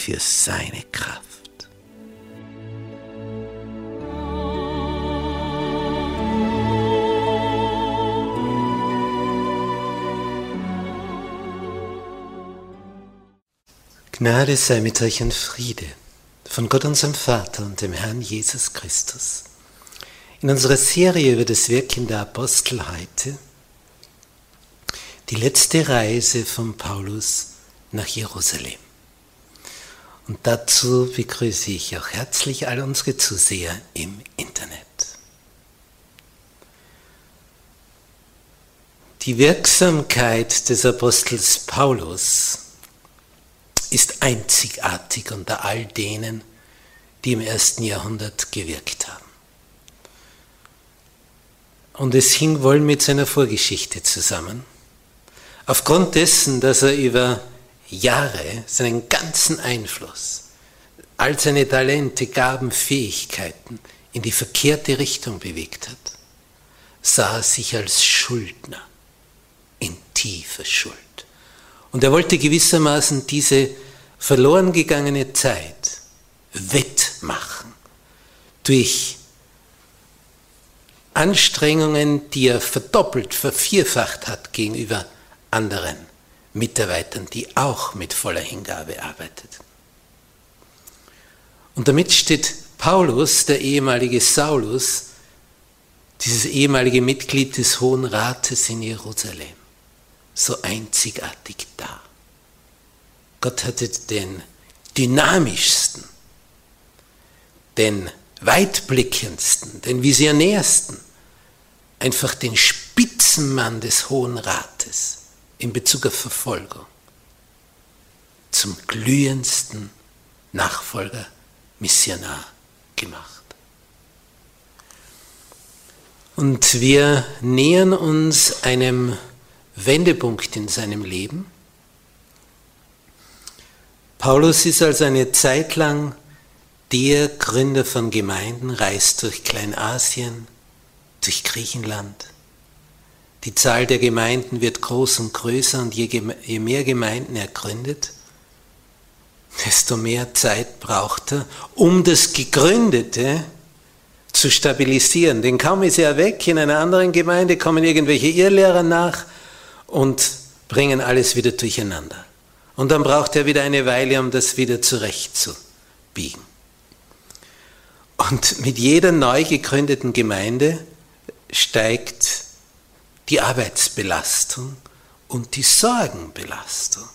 Für seine Kraft. Gnade sei mit euch und Friede von Gott unserem Vater und dem Herrn Jesus Christus. In unserer Serie über das Wirken der Apostel heute die letzte Reise von Paulus nach Jerusalem. Und dazu begrüße ich auch herzlich all unsere Zuseher im Internet. Die Wirksamkeit des Apostels Paulus ist einzigartig unter all denen, die im ersten Jahrhundert gewirkt haben. Und es hing wohl mit seiner Vorgeschichte zusammen. Aufgrund dessen, dass er über Jahre seinen ganzen Einfluss, all seine Talente, Gaben, Fähigkeiten in die verkehrte Richtung bewegt hat, sah er sich als Schuldner in tiefer Schuld. Und er wollte gewissermaßen diese verloren gegangene Zeit wettmachen durch Anstrengungen, die er verdoppelt, vervierfacht hat gegenüber anderen Mitarbeitern, die auch mit voller Hingabe arbeitet. Und damit steht Paulus, der ehemalige Saulus, dieses ehemalige Mitglied des Hohen Rates in Jerusalem, so einzigartig da. Gott hatte den dynamischsten, den weitblickendsten, den visionärsten, einfach den Spitzenmann des Hohen Rates in Bezug auf Verfolgung zum glühendsten Nachfolger, Missionar gemacht. Und wir nähern uns einem Wendepunkt in seinem Leben. Paulus ist also eine Zeit lang der Gründer von Gemeinden, reist durch Kleinasien, durch Griechenland, die Zahl der Gemeinden wird groß und größer und je, mehr Gemeinden er gründet, desto mehr Zeit braucht er, um das Gegründete zu stabilisieren. Denn kaum ist er weg, in einer anderen Gemeinde kommen irgendwelche Irrlehrer nach und bringen alles wieder durcheinander. Und dann braucht er wieder eine Weile, um das wieder zurechtzubiegen. Und mit jeder neu gegründeten Gemeinde steigt die Arbeitsbelastung und die Sorgenbelastung.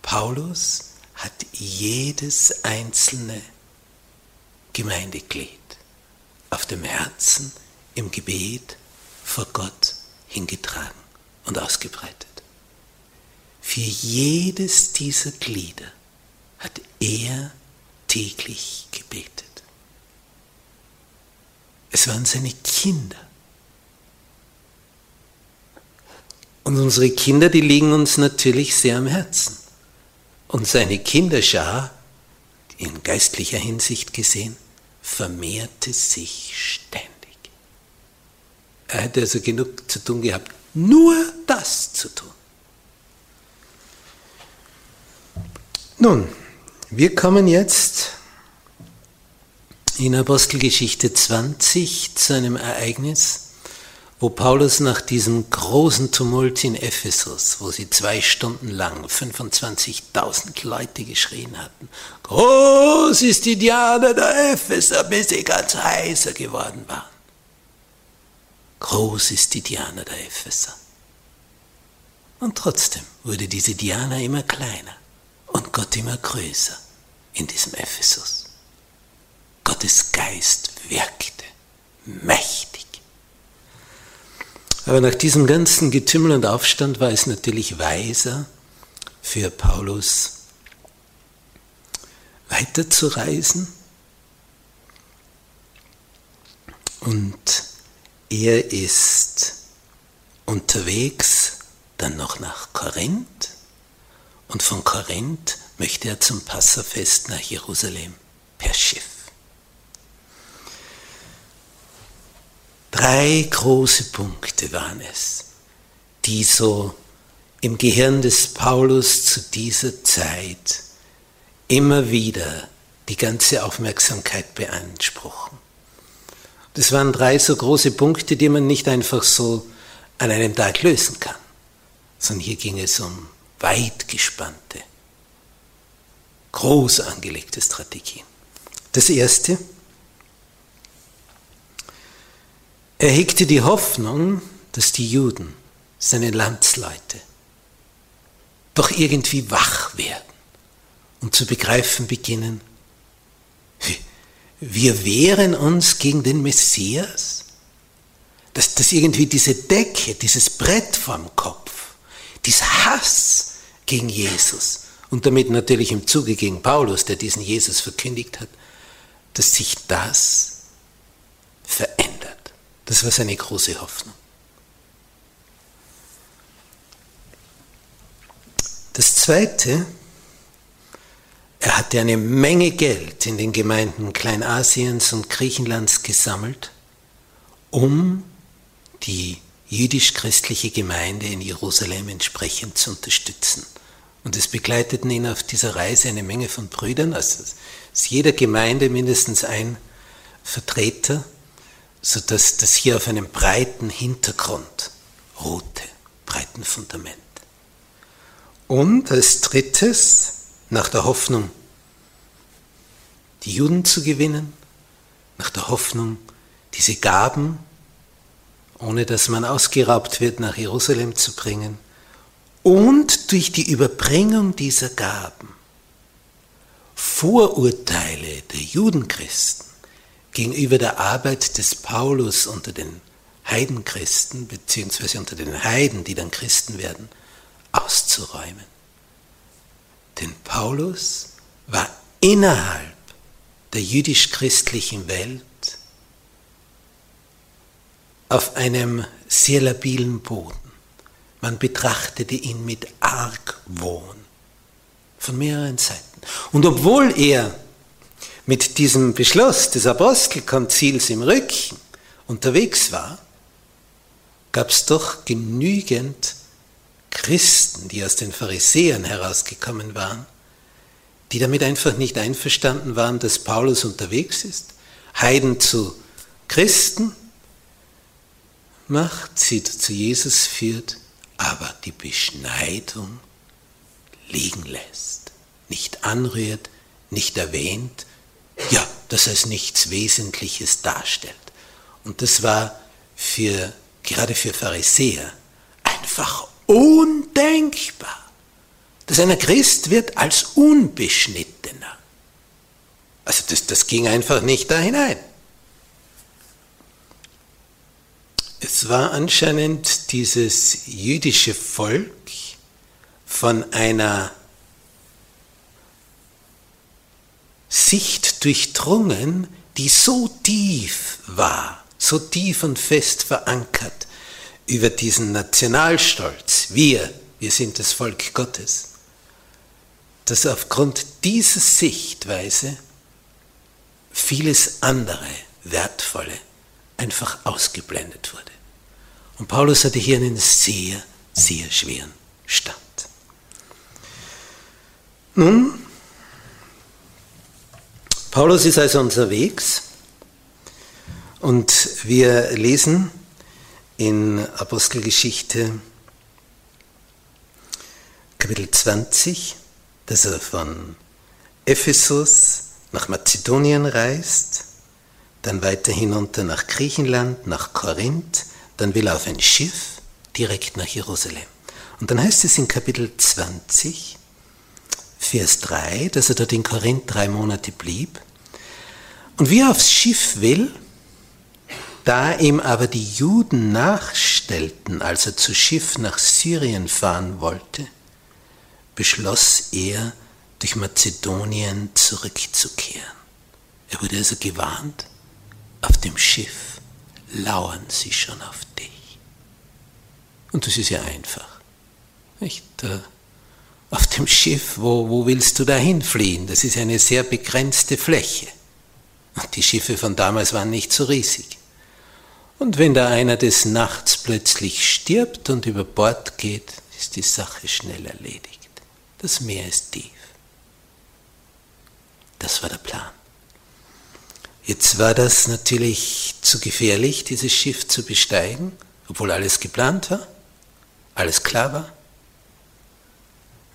Paulus hat jedes einzelne Gemeindeglied auf dem Herzen im Gebet vor Gott hingetragen und ausgebreitet. Für jedes dieser Glieder hat er täglich gebetet. Es waren seine Kinder, Und unsere Kinder, die liegen uns natürlich sehr am Herzen. Und seine Kinderschar, in geistlicher Hinsicht gesehen, vermehrte sich ständig. Er hätte also genug zu tun gehabt, nur das zu tun. Nun, wir kommen jetzt in Apostelgeschichte 20 zu einem Ereignis, wo Paulus nach diesem großen Tumult in Ephesus, wo sie zwei Stunden lang 25.000 Leute geschrien hatten, groß ist die Diana der Epheser, bis sie ganz heißer geworden waren. Groß ist die Diana der Epheser. Und trotzdem wurde diese Diana immer kleiner und Gott immer größer in diesem Ephesus. Gottes Geist wirkte mächtig. Aber nach diesem ganzen Getümmel und Aufstand war es natürlich weiser für Paulus weiterzureisen und er ist unterwegs dann noch nach Korinth und von Korinth möchte er zum Passafest nach Jerusalem per Schiff. Drei große Punkte waren es, die so im Gehirn des Paulus zu dieser Zeit immer wieder die ganze Aufmerksamkeit beanspruchen. Das waren drei so große Punkte, die man nicht einfach so an einem Tag lösen kann, sondern hier ging es um weit gespannte, groß angelegte Strategien. Das erste, Er hegte die Hoffnung, dass die Juden, seine Landsleute, doch irgendwie wach werden und zu begreifen beginnen, wir wehren uns gegen den Messias, dass, dass irgendwie diese Decke, dieses Brett vorm Kopf, dieser Hass gegen Jesus und damit natürlich im Zuge gegen Paulus, der diesen Jesus verkündigt hat, dass sich das verändert. Das war seine große Hoffnung. Das Zweite, er hatte eine Menge Geld in den Gemeinden Kleinasiens und Griechenlands gesammelt, um die jüdisch-christliche Gemeinde in Jerusalem entsprechend zu unterstützen. Und es begleiteten ihn auf dieser Reise eine Menge von Brüdern, also aus jeder Gemeinde mindestens ein Vertreter sodass das hier auf einem breiten Hintergrund ruhte, breiten Fundament. Und als drittes, nach der Hoffnung, die Juden zu gewinnen, nach der Hoffnung, diese Gaben, ohne dass man ausgeraubt wird, nach Jerusalem zu bringen, und durch die Überbringung dieser Gaben Vorurteile der Judenchristen gegenüber der Arbeit des Paulus unter den Heidenchristen, beziehungsweise unter den Heiden, die dann Christen werden, auszuräumen. Denn Paulus war innerhalb der jüdisch-christlichen Welt auf einem sehr labilen Boden. Man betrachtete ihn mit Argwohn von mehreren Seiten. Und obwohl er mit diesem Beschluss des Apostelkonzils im Rücken unterwegs war, gab es doch genügend Christen, die aus den Pharisäern herausgekommen waren, die damit einfach nicht einverstanden waren, dass Paulus unterwegs ist, Heiden zu Christen. Macht, sie zu Jesus führt, aber die Beschneidung liegen lässt, nicht anrührt, nicht erwähnt ja, dass es nichts Wesentliches darstellt. Und das war für, gerade für Pharisäer einfach undenkbar, dass einer Christ wird als Unbeschnittener. Also das, das ging einfach nicht da hinein. Es war anscheinend dieses jüdische Volk von einer Sicht durchdrungen, die so tief war, so tief und fest verankert über diesen Nationalstolz, wir, wir sind das Volk Gottes, dass aufgrund dieser Sichtweise vieles andere, wertvolle, einfach ausgeblendet wurde. Und Paulus hatte hier einen sehr, sehr schweren Stand. Nun Paulus ist also unterwegs und wir lesen in Apostelgeschichte Kapitel 20, dass er von Ephesus nach Mazedonien reist, dann weiter hinunter nach Griechenland, nach Korinth, dann will er auf ein Schiff direkt nach Jerusalem. Und dann heißt es in Kapitel 20, Vers 3, dass er dort in Korinth drei Monate blieb. Und wie er aufs Schiff will, da ihm aber die Juden nachstellten, als er zu Schiff nach Syrien fahren wollte, beschloss er, durch Mazedonien zurückzukehren. Er wurde also gewarnt, auf dem Schiff lauern sie schon auf dich. Und das ist ja einfach. Nicht? Auf dem Schiff, wo, wo willst du dahin fliehen? Das ist eine sehr begrenzte Fläche. Und die Schiffe von damals waren nicht so riesig. Und wenn da einer des Nachts plötzlich stirbt und über Bord geht, ist die Sache schnell erledigt. Das Meer ist tief. Das war der Plan. Jetzt war das natürlich zu gefährlich, dieses Schiff zu besteigen, obwohl alles geplant war, alles klar war.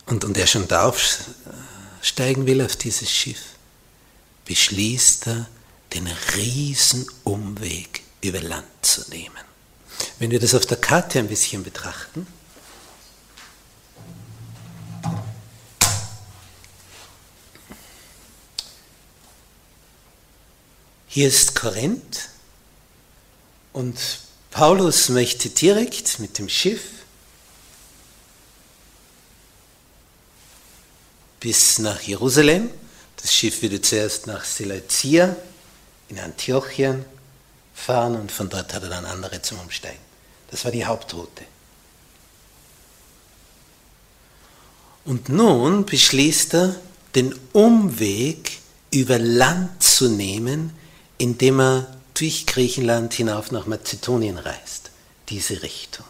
Und, und er schon da aufsteigen will auf dieses Schiff, beschließt er, den Riesenumweg über Land zu nehmen. Wenn wir das auf der Karte ein bisschen betrachten, hier ist Korinth und Paulus möchte direkt mit dem Schiff bis nach Jerusalem. Das Schiff würde zuerst nach Seleucia in Antiochien fahren und von dort hat er dann andere zum Umsteigen. Das war die Hauptroute. Und nun beschließt er, den Umweg über Land zu nehmen, indem er durch Griechenland hinauf nach Mazedonien reist, diese Richtung.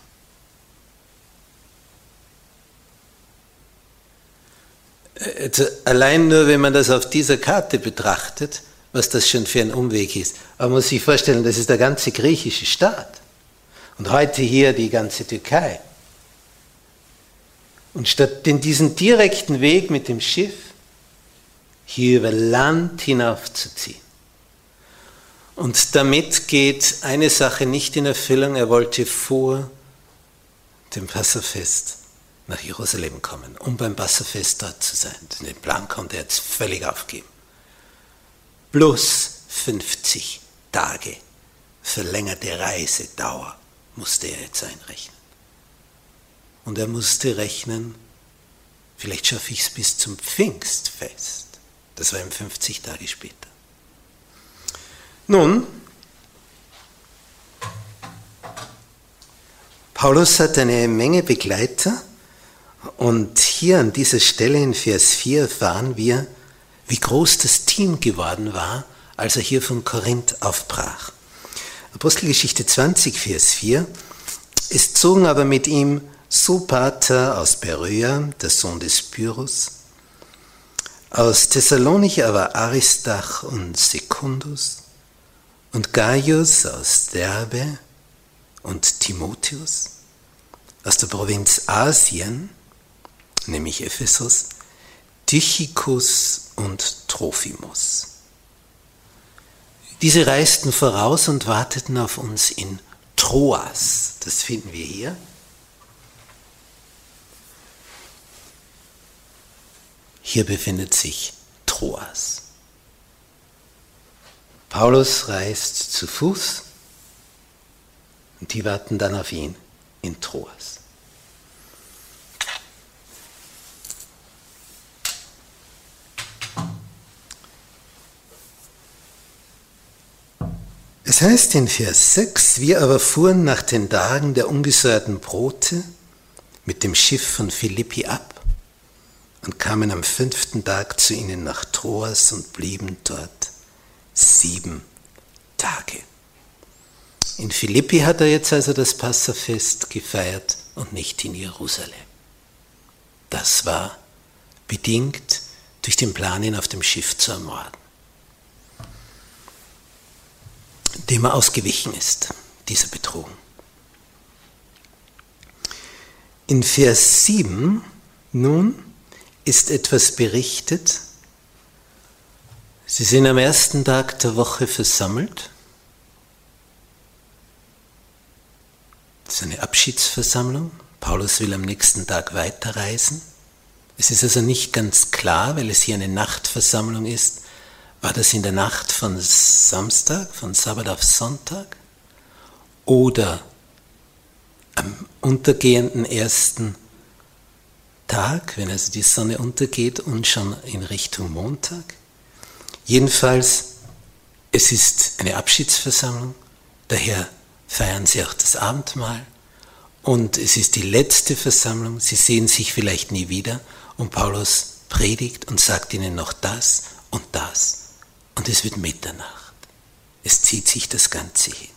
Also allein nur, wenn man das auf dieser Karte betrachtet, was das schon für ein Umweg ist. Aber man muss sich vorstellen, das ist der ganze griechische Staat. Und heute hier die ganze Türkei. Und statt in diesen direkten Weg mit dem Schiff hier über Land hinaufzuziehen. Und damit geht eine Sache nicht in Erfüllung. Er wollte vor dem Passafest nach Jerusalem kommen, um beim Passafest dort zu sein. Den Plan konnte er jetzt völlig aufgeben plus 50 Tage verlängerte Reisedauer musste er jetzt einrechnen. Und er musste rechnen, vielleicht schaffe ich es bis zum Pfingstfest. Das war ihm 50 Tage später. Nun, Paulus hat eine Menge Begleiter und hier an dieser Stelle in Vers 4 erfahren wir, wie groß das Team geworden war, als er hier von Korinth aufbrach. Apostelgeschichte 20, Vers 4. Es zogen aber mit ihm Sopater aus Beröa, der Sohn des Pyrrhus, aus Thessalonich aber Aristach und Secundus und Gaius aus Derbe und Timotheus, aus der Provinz Asien, nämlich Ephesus, Tychicus und Trophimus. Diese reisten voraus und warteten auf uns in Troas. Das finden wir hier. Hier befindet sich Troas. Paulus reist zu Fuß und die warten dann auf ihn in Troas. Heißt in Vers 6, wir aber fuhren nach den Tagen der ungesäuerten Brote mit dem Schiff von Philippi ab und kamen am fünften Tag zu ihnen nach Troas und blieben dort sieben Tage. In Philippi hat er jetzt also das Passafest gefeiert und nicht in Jerusalem. Das war bedingt durch den Plan, ihn auf dem Schiff zu ermorden. Dem er ausgewichen ist, dieser Betrug. In Vers 7 nun ist etwas berichtet. Sie sind am ersten Tag der Woche versammelt. Das ist eine Abschiedsversammlung. Paulus will am nächsten Tag weiterreisen. Es ist also nicht ganz klar, weil es hier eine Nachtversammlung ist, war das in der Nacht von Samstag, von Sabbat auf Sonntag? Oder am untergehenden ersten Tag, wenn also die Sonne untergeht und schon in Richtung Montag. Jedenfalls, es ist eine Abschiedsversammlung, daher feiern sie auch das Abendmahl. Und es ist die letzte Versammlung, sie sehen sich vielleicht nie wieder. Und Paulus predigt und sagt ihnen noch das und das und es wird Mitternacht. Es zieht sich das Ganze hin.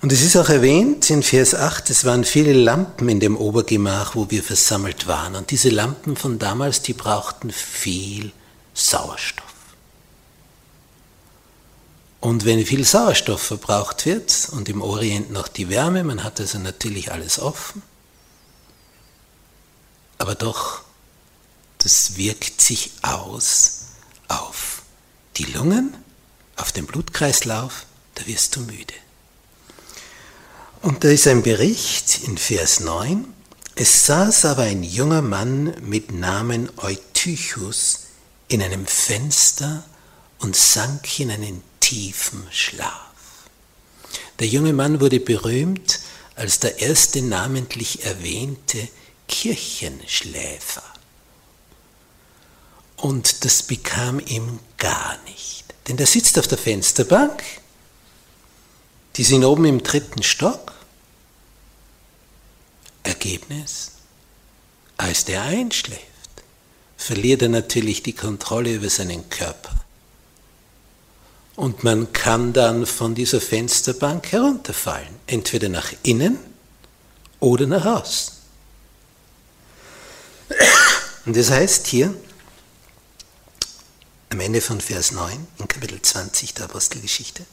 Und es ist auch erwähnt in Vers 8, es waren viele Lampen in dem Obergemach, wo wir versammelt waren. Und diese Lampen von damals, die brauchten viel Sauerstoff. Und wenn viel Sauerstoff verbraucht wird und im Orient noch die Wärme, man hat also natürlich alles offen, aber doch, das wirkt sich aus auf die Lungen, auf den Blutkreislauf, da wirst du müde. Und da ist ein Bericht in Vers 9. Es saß aber ein junger Mann mit Namen Eutychus in einem Fenster und sank in einen tiefen Schlaf. Der junge Mann wurde berühmt als der erste namentlich erwähnte Kirchenschläfer. Und das bekam ihm gar nicht. Denn der sitzt auf der Fensterbank, die sind oben im dritten Stock. Ergebnis, als der einschläft, verliert er natürlich die Kontrolle über seinen Körper. Und man kann dann von dieser Fensterbank herunterfallen, entweder nach innen oder nach außen. Und das heißt hier, am Ende von Vers 9 in Kapitel 20 der Apostelgeschichte,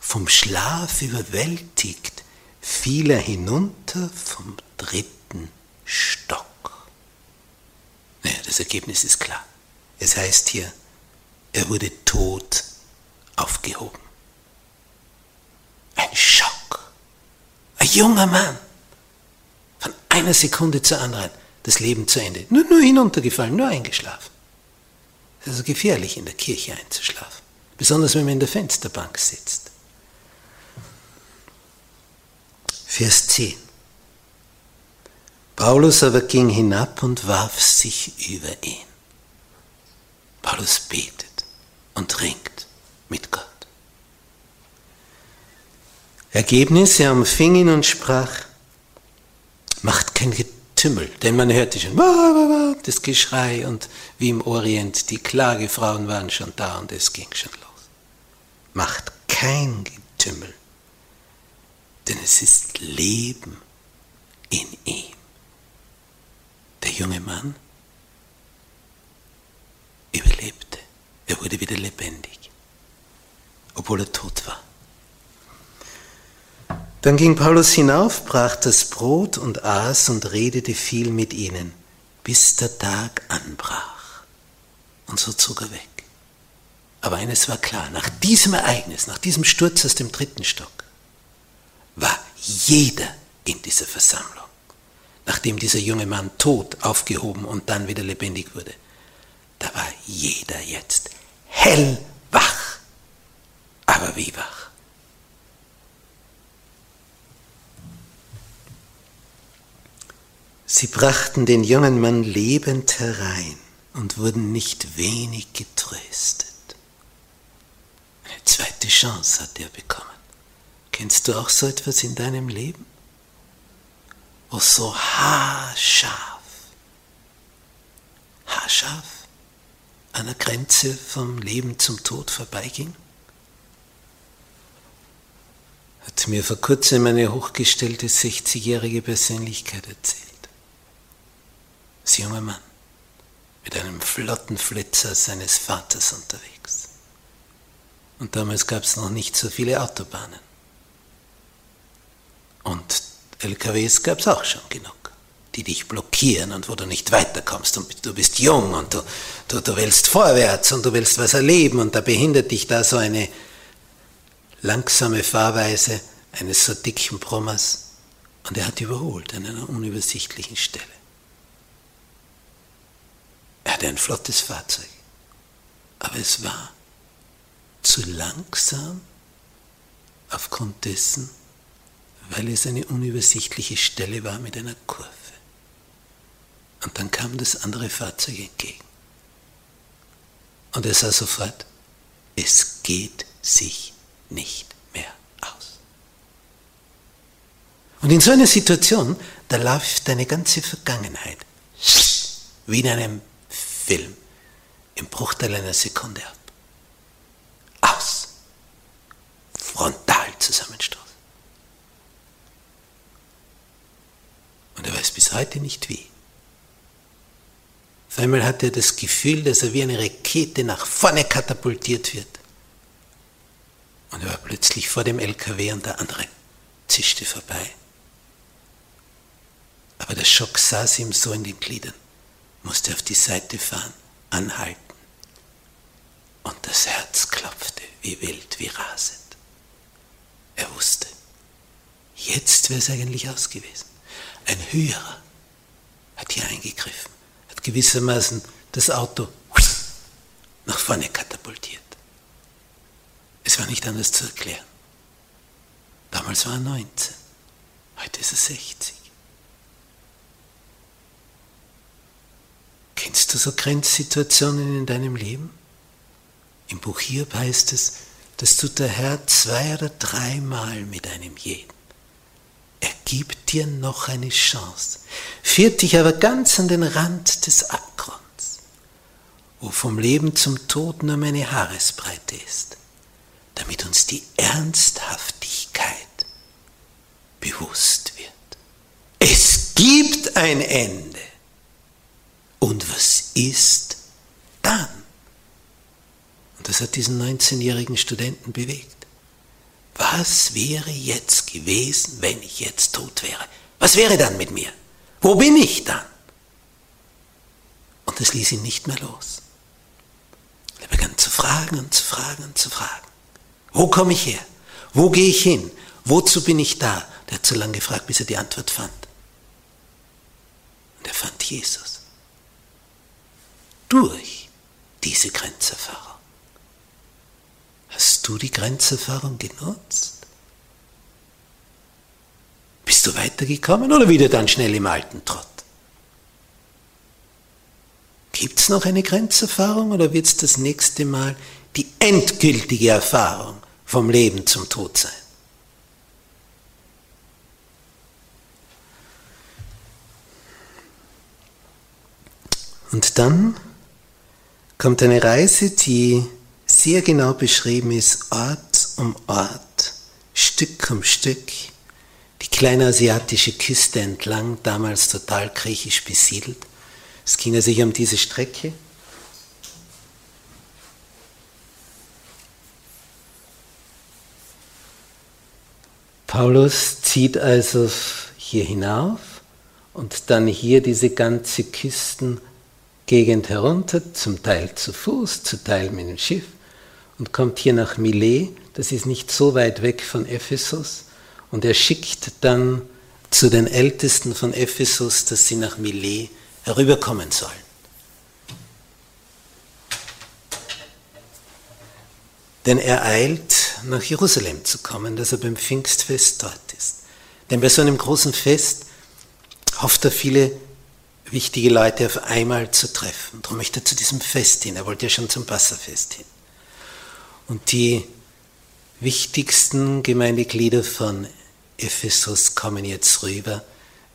vom Schlaf überwältigt fiel er hinunter vom dritten Stock. Naja, das Ergebnis ist klar. Es heißt hier, er wurde tot aufgehoben. Ein Schock. Ein junger Mann. Von einer Sekunde zur anderen das Leben zu Ende. Nur, nur hinuntergefallen, nur eingeschlafen. Es ist gefährlich, in der Kirche einzuschlafen. Besonders wenn man in der Fensterbank sitzt. Vers 10. Paulus aber ging hinab und warf sich über ihn. Paulus betet und ringt mit Gott. Ergebnis, er umfing ihn und sprach, macht kein Getümmel, denn man hörte schon das Geschrei und wie im Orient, die Klagefrauen waren schon da und es ging schon los. Macht kein Getümmel, denn es ist Leben in ihm. Der junge Mann überlebte. Er wurde wieder lebendig, obwohl er tot war. Dann ging Paulus hinauf, brach das Brot und aß und redete viel mit ihnen, bis der Tag anbrach. Und so zog er weg. Aber eines war klar, nach diesem Ereignis, nach diesem Sturz aus dem dritten Stock, war jeder in dieser Versammlung nachdem dieser junge Mann tot aufgehoben und dann wieder lebendig wurde, da war jeder jetzt hellwach. Aber wie wach? Sie brachten den jungen Mann lebend herein und wurden nicht wenig getröstet. Eine zweite Chance hat er bekommen. Kennst du auch so etwas in deinem Leben? wo so haarscharf, haarscharf an der Grenze vom Leben zum Tod vorbeiging? Hat mir vor kurzem eine hochgestellte 60-jährige Persönlichkeit erzählt. Das junge Mann mit einem flotten Flitzer seines Vaters unterwegs. Und damals gab es noch nicht so viele Autobahnen. Und LKWs gab es auch schon genug, die dich blockieren und wo du nicht weiterkommst und du bist jung und du, du, du willst vorwärts und du willst was erleben und da behindert dich da so eine langsame Fahrweise eines so dicken Brommers und er hat überholt an einer unübersichtlichen Stelle. Hatte ein flottes Fahrzeug, aber es war zu langsam aufgrund dessen, weil es eine unübersichtliche Stelle war mit einer Kurve. Und dann kam das andere Fahrzeug entgegen. Und er sah sofort, es geht sich nicht mehr aus. Und in so einer Situation, da läuft deine ganze Vergangenheit wie in einem Film im Bruchteil einer Sekunde ab. Aus. Frontalzusammenstoß. Und er weiß bis heute nicht wie. Auf einmal hat er das Gefühl, dass er wie eine Rakete nach vorne katapultiert wird. Und er war plötzlich vor dem LKW und der andere zischte vorbei. Aber der Schock saß ihm so in den Gliedern, musste auf die Seite fahren, anhalten. Und das Herz klopfte wie wild, wie rasend. Er wusste, jetzt wäre es eigentlich aus gewesen. Ein Höherer hat hier eingegriffen, hat gewissermaßen das Auto nach vorne katapultiert. Es war nicht anders zu erklären. Damals war er 19, heute ist er 60. Kennst du so Grenzsituationen in deinem Leben? Im Buch Hiob heißt es, das tut der Herr zwei oder dreimal mit einem jeden. Er gibt dir noch eine Chance, führt dich aber ganz an den Rand des Abgrunds, wo vom Leben zum Tod nur meine Haaresbreite ist, damit uns die Ernsthaftigkeit bewusst wird. Es gibt ein Ende. Und was ist dann? Und das hat diesen 19-jährigen Studenten bewegt. Was wäre jetzt gewesen, wenn ich jetzt tot wäre? Was wäre dann mit mir? Wo bin ich dann? Und es ließ ihn nicht mehr los. Er begann zu fragen und zu fragen und zu fragen. Wo komme ich her? Wo gehe ich hin? Wozu bin ich da? Der hat so lange gefragt, bis er die Antwort fand. Und er fand Jesus. Durch diese Grenzerfahrung. Hast du die Grenzerfahrung genutzt? Bist du weitergekommen oder wieder dann schnell im alten Trott? Gibt es noch eine Grenzerfahrung oder wird es das nächste Mal die endgültige Erfahrung vom Leben zum Tod sein? Und dann kommt eine Reise, die sehr genau beschrieben ist, Ort um Ort, Stück um Stück, die kleine asiatische Küste entlang, damals total griechisch besiedelt. Es ging also hier um diese Strecke. Paulus zieht also hier hinauf und dann hier diese ganze Küstengegend herunter, zum Teil zu Fuß, zum Teil mit dem Schiff und kommt hier nach Milet, das ist nicht so weit weg von Ephesus, und er schickt dann zu den Ältesten von Ephesus, dass sie nach Milet herüberkommen sollen. Denn er eilt, nach Jerusalem zu kommen, dass er beim Pfingstfest dort ist. Denn bei so einem großen Fest hofft er viele wichtige Leute auf einmal zu treffen. Darum möchte er zu diesem Fest hin. Er wollte ja schon zum Passafest hin. Und die wichtigsten Gemeindeglieder von Ephesus kommen jetzt rüber,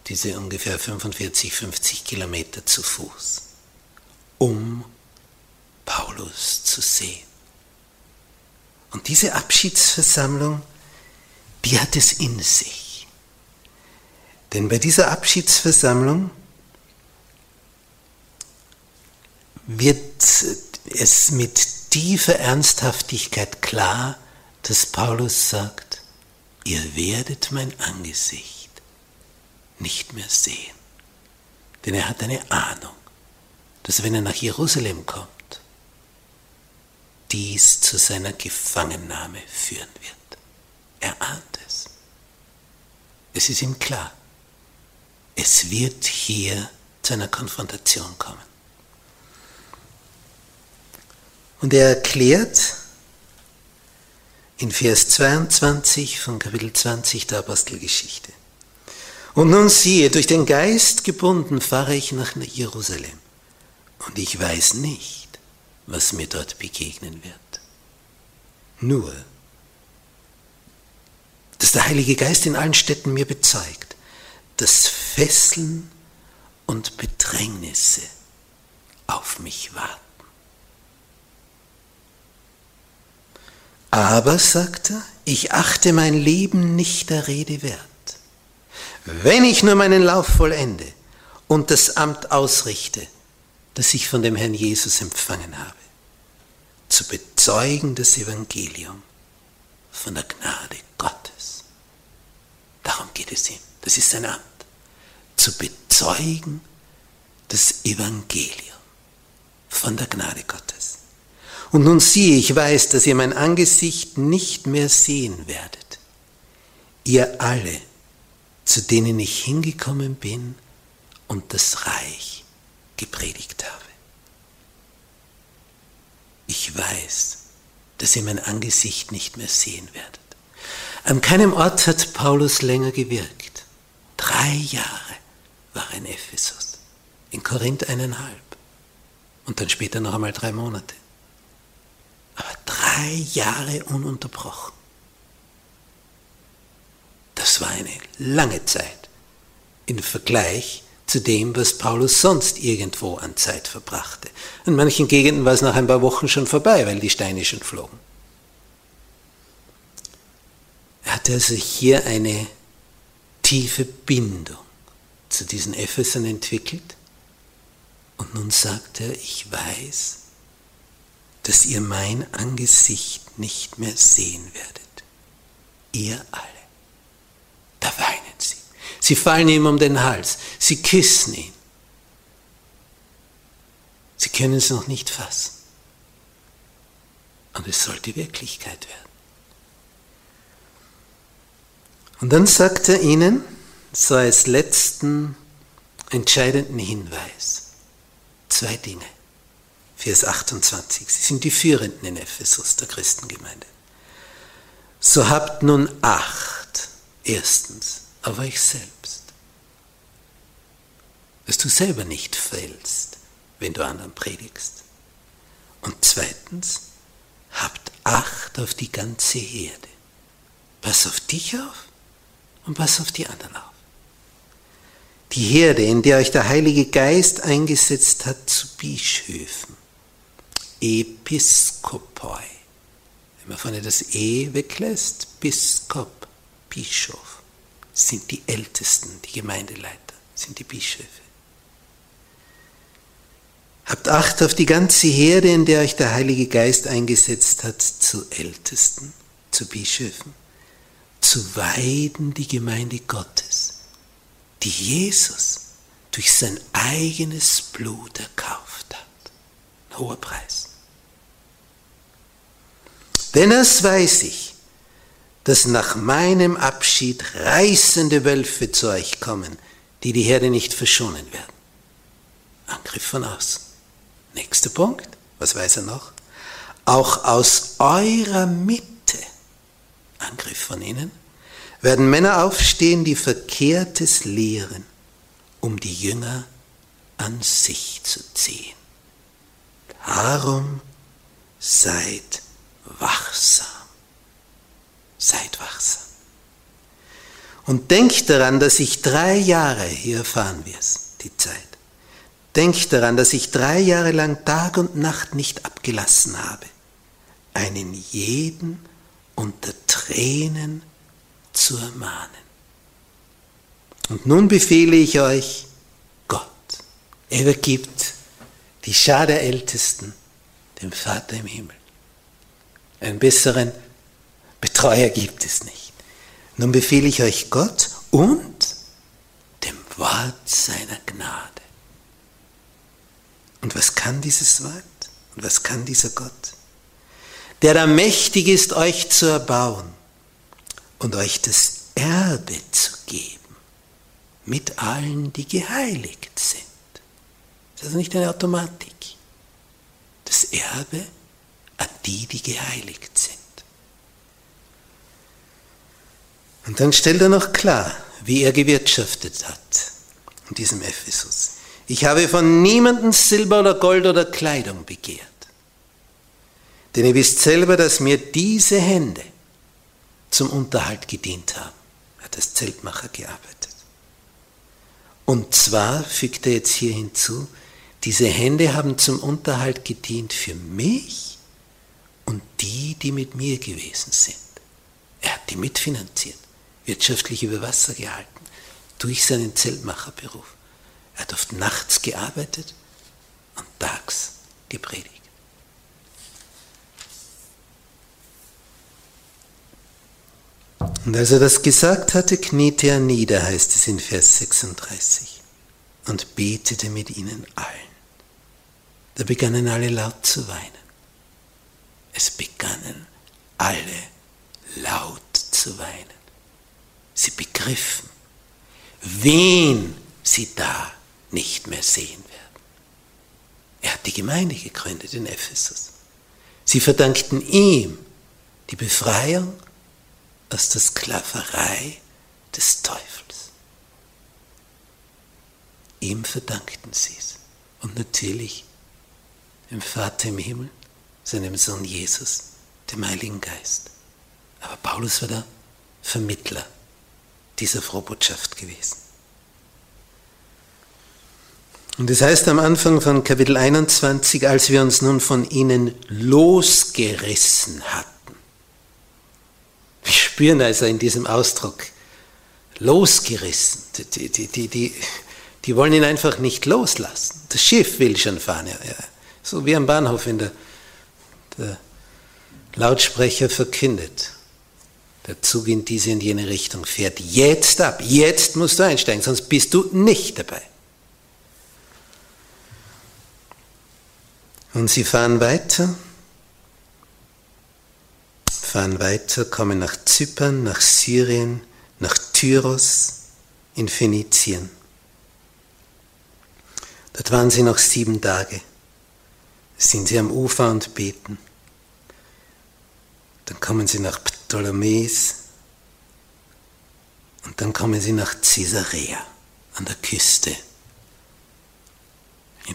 diese ungefähr 45, 50 Kilometer zu Fuß, um Paulus zu sehen. Und diese Abschiedsversammlung, die hat es in sich. Denn bei dieser Abschiedsversammlung wird es mit tiefer Ernsthaftigkeit klar, dass Paulus sagt, ihr werdet mein Angesicht nicht mehr sehen. Denn er hat eine Ahnung, dass wenn er nach Jerusalem kommt, dies zu seiner Gefangennahme führen wird. Er ahnt es. Es ist ihm klar. Es wird hier zu einer Konfrontation kommen. Und er erklärt in Vers 22 von Kapitel 20 der Apostelgeschichte. Und nun siehe, durch den Geist gebunden fahre ich nach Jerusalem. Und ich weiß nicht, was mir dort begegnen wird. Nur, dass der Heilige Geist in allen Städten mir bezeugt, dass Fesseln und Bedrängnisse auf mich warten. Aber, sagt er, ich achte mein Leben nicht der Rede wert. Wenn ich nur meinen Lauf vollende und das Amt ausrichte, das ich von dem Herrn Jesus empfangen habe, zu bezeugen das Evangelium von der Gnade Gottes. Darum geht es ihm. Das ist sein Amt. Zu bezeugen das Evangelium von der Gnade Gottes. Und nun siehe, ich weiß, dass ihr mein Angesicht nicht mehr sehen werdet. Ihr alle, zu denen ich hingekommen bin und das Reich gepredigt habe. Ich weiß, dass ihr mein Angesicht nicht mehr sehen werdet. An keinem Ort hat Paulus länger gewirkt. Drei Jahre war er in Ephesus, in Korinth eineinhalb und dann später noch einmal drei Monate. Aber drei Jahre ununterbrochen. Das war eine lange Zeit im Vergleich zu dem, was Paulus sonst irgendwo an Zeit verbrachte. In manchen Gegenden war es nach ein paar Wochen schon vorbei, weil die Steine schon flogen. Er hatte also hier eine tiefe Bindung zu diesen Ephesern entwickelt. Und nun sagt er, ich weiß, dass ihr mein Angesicht nicht mehr sehen werdet. Ihr alle. Da weinen sie. Sie fallen ihm um den Hals. Sie küssen ihn. Sie können es noch nicht fassen. Und es sollte Wirklichkeit werden. Und dann sagt er ihnen, so als letzten entscheidenden Hinweis, zwei Dinge. Vers 28. Sie sind die Führenden in Ephesus, der Christengemeinde. So habt nun Acht, erstens, auf euch selbst. Dass du selber nicht fällst, wenn du anderen predigst. Und zweitens, habt Acht auf die ganze Herde. Pass auf dich auf und pass auf die anderen auf. Die Herde, in der euch der Heilige Geist eingesetzt hat zu Bischöfen. Episkopoi. Wenn man vorne das E weglässt, Biskop, Bischof sind die Ältesten, die Gemeindeleiter, sind die Bischöfe. Habt Acht auf die ganze Herde, in der euch der Heilige Geist eingesetzt hat, zu Ältesten, zu Bischöfen, zu weiden die Gemeinde Gottes, die Jesus durch sein eigenes Blut erkauft hat. Ein hoher Preis. Denn das weiß ich, dass nach meinem Abschied reißende Wölfe zu euch kommen, die die Herde nicht verschonen werden. Angriff von außen. Nächster Punkt, was weiß er noch? Auch aus eurer Mitte, Angriff von ihnen, werden Männer aufstehen, die Verkehrtes lehren, um die Jünger an sich zu ziehen. Darum seid wachsam. Seid wachsam. Und denkt daran, dass ich drei Jahre, hier erfahren wir es, die Zeit, denkt daran, dass ich drei Jahre lang Tag und Nacht nicht abgelassen habe, einen jeden unter Tränen zu ermahnen. Und nun befehle ich euch, Gott, er übergibt die Schar der Ältesten dem Vater im Himmel. Einen besseren Betreuer gibt es nicht. Nun befehle ich euch Gott und dem Wort seiner Gnade. Und was kann dieses Wort? Und was kann dieser Gott? Der da mächtig ist, euch zu erbauen und euch das Erbe zu geben mit allen, die geheiligt sind. Das ist nicht eine Automatik. Das Erbe an die, die geheiligt sind. Und dann stellt er noch klar, wie er gewirtschaftet hat in diesem Ephesus. Ich habe von niemandem Silber oder Gold oder Kleidung begehrt. Denn ihr wisst selber, dass mir diese Hände zum Unterhalt gedient haben. Er hat als Zeltmacher gearbeitet. Und zwar, fügt er jetzt hier hinzu, diese Hände haben zum Unterhalt gedient für mich und die, die mit mir gewesen sind. Er hat die mitfinanziert, wirtschaftlich über Wasser gehalten, durch seinen Zeltmacherberuf. Er hat oft nachts gearbeitet und tags gepredigt. Und als er das gesagt hatte, kniete er nieder, heißt es in Vers 36, und betete mit ihnen allen. Da begannen alle laut zu weinen. Es begannen alle laut zu weinen. Sie begriffen, wen sie da nicht mehr sehen werden. Er hat die Gemeinde gegründet in Ephesus. Sie verdankten ihm die Befreiung aus der Sklaverei des Teufels. Ihm verdankten sie es. Und natürlich dem Vater im Himmel, seinem Sohn Jesus, dem Heiligen Geist. Aber Paulus war der Vermittler dieser Frohbotschaft gewesen. Und es das heißt am Anfang von Kapitel 21, als wir uns nun von ihnen losgerissen hatten. Wir spüren also in diesem Ausdruck, losgerissen. Die, die, die, die, die wollen ihn einfach nicht loslassen. Das Schiff will schon fahren. Ja, ja. So wie am Bahnhof, wenn der, der Lautsprecher verkündet. Der Zug in diese und jene Richtung fährt jetzt ab. Jetzt musst du einsteigen, sonst bist du nicht dabei. Und sie fahren weiter, fahren weiter, kommen nach Zypern, nach Syrien, nach Tyros in Phönizien. Dort waren sie noch sieben Tage sind sie am Ufer und beten. Dann kommen sie nach Ptolemäus und dann kommen sie nach Caesarea an der Küste,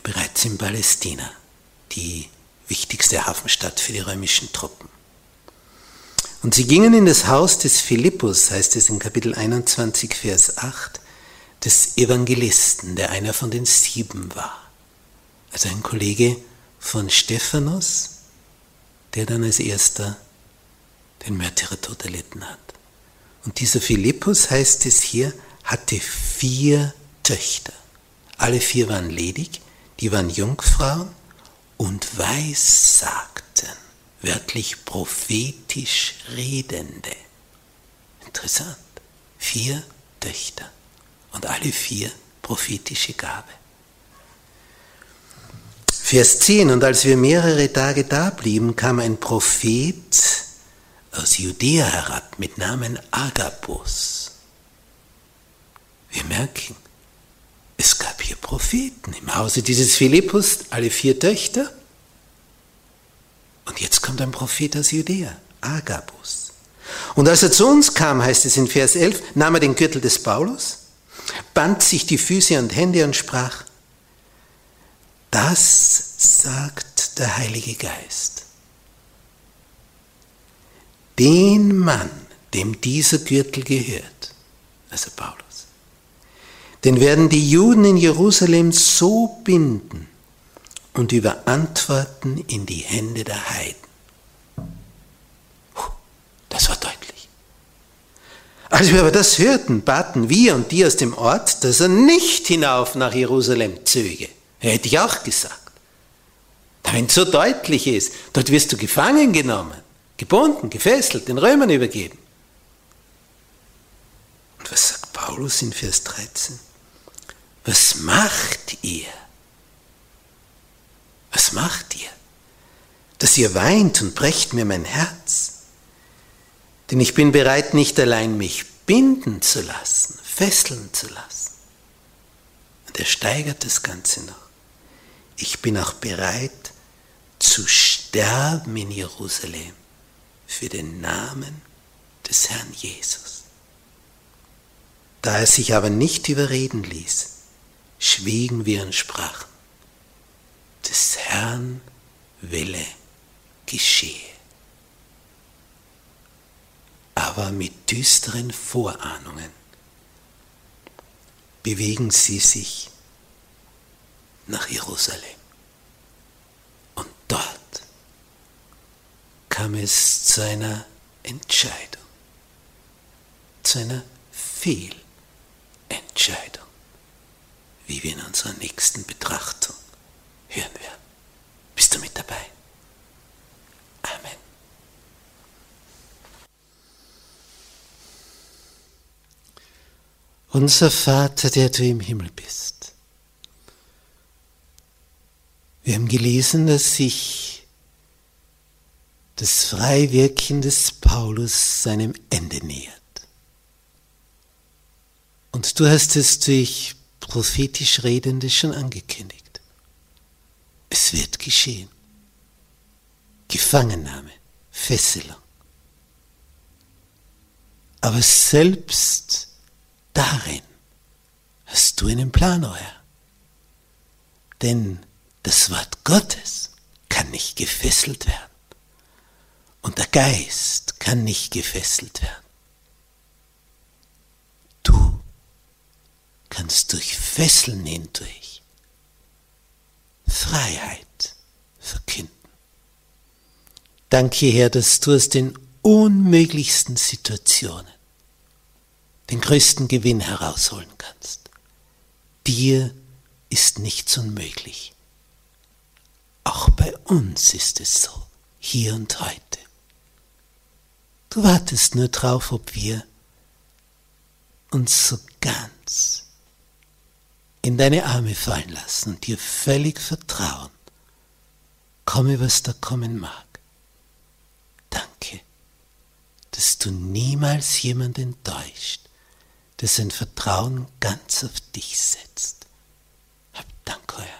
bereits in Palästina, die wichtigste Hafenstadt für die römischen Truppen. Und sie gingen in das Haus des Philippus, heißt es in Kapitel 21, Vers 8, des Evangelisten, der einer von den sieben war. Also ein Kollege von Stephanus, der dann als erster den Märtyrertod erlitten hat. Und dieser Philippus, heißt es hier, hatte vier Töchter. Alle vier waren ledig, die waren Jungfrauen und weissagten, wörtlich prophetisch Redende. Interessant. Vier Töchter und alle vier prophetische Gabe. Vers 10, und als wir mehrere Tage da blieben, kam ein Prophet aus Judäa herab mit Namen Agabus. Wir merken, es gab hier Propheten im Hause dieses Philippus, alle vier Töchter. Und jetzt kommt ein Prophet aus Judäa, Agabus. Und als er zu uns kam, heißt es in Vers 11, nahm er den Gürtel des Paulus, band sich die Füße und Hände und sprach, das sagt der Heilige Geist. Den Mann, dem dieser Gürtel gehört, also Paulus, den werden die Juden in Jerusalem so binden und überantworten in die Hände der Heiden. Das war deutlich. Als wir aber das hörten, baten wir und die aus dem Ort, dass er nicht hinauf nach Jerusalem zöge. Hätte ich auch gesagt. Wenn es so deutlich ist, dort wirst du gefangen genommen, gebunden, gefesselt, den Römern übergeben. Und was sagt Paulus in Vers 13? Was macht ihr? Was macht ihr? Dass ihr weint und brecht mir mein Herz. Denn ich bin bereit, nicht allein mich binden zu lassen, fesseln zu lassen. Und er steigert das Ganze noch. Ich bin auch bereit zu sterben in Jerusalem für den Namen des Herrn Jesus. Da er sich aber nicht überreden ließ, schwiegen wir und sprachen, des Herrn Wille geschehe. Aber mit düsteren Vorahnungen bewegen sie sich nach Jerusalem. Und dort kam es zu einer Entscheidung, zu einer Fehlentscheidung, wie wir in unserer nächsten Betrachtung hören werden. Bist du mit dabei? Amen. Unser Vater, der du im Himmel bist. Wir haben gelesen, dass sich das Freiwirken des Paulus seinem Ende nähert. Und du hast es durch prophetisch Redende schon angekündigt. Es wird geschehen. Gefangennahme, Fesselung. Aber selbst darin hast du einen Plan, Herr. Denn das Wort Gottes kann nicht gefesselt werden. Und der Geist kann nicht gefesselt werden. Du kannst durch Fesseln hindurch Freiheit verkünden. Danke, Herr, dass du aus den unmöglichsten Situationen den größten Gewinn herausholen kannst. Dir ist nichts unmöglich. Auch bei uns ist es so, hier und heute. Du wartest nur drauf, ob wir uns so ganz in deine Arme fallen lassen und dir völlig vertrauen, komme was da kommen mag. Danke, dass du niemals jemanden enttäuscht, der sein Vertrauen ganz auf dich setzt. Hab Dank, euer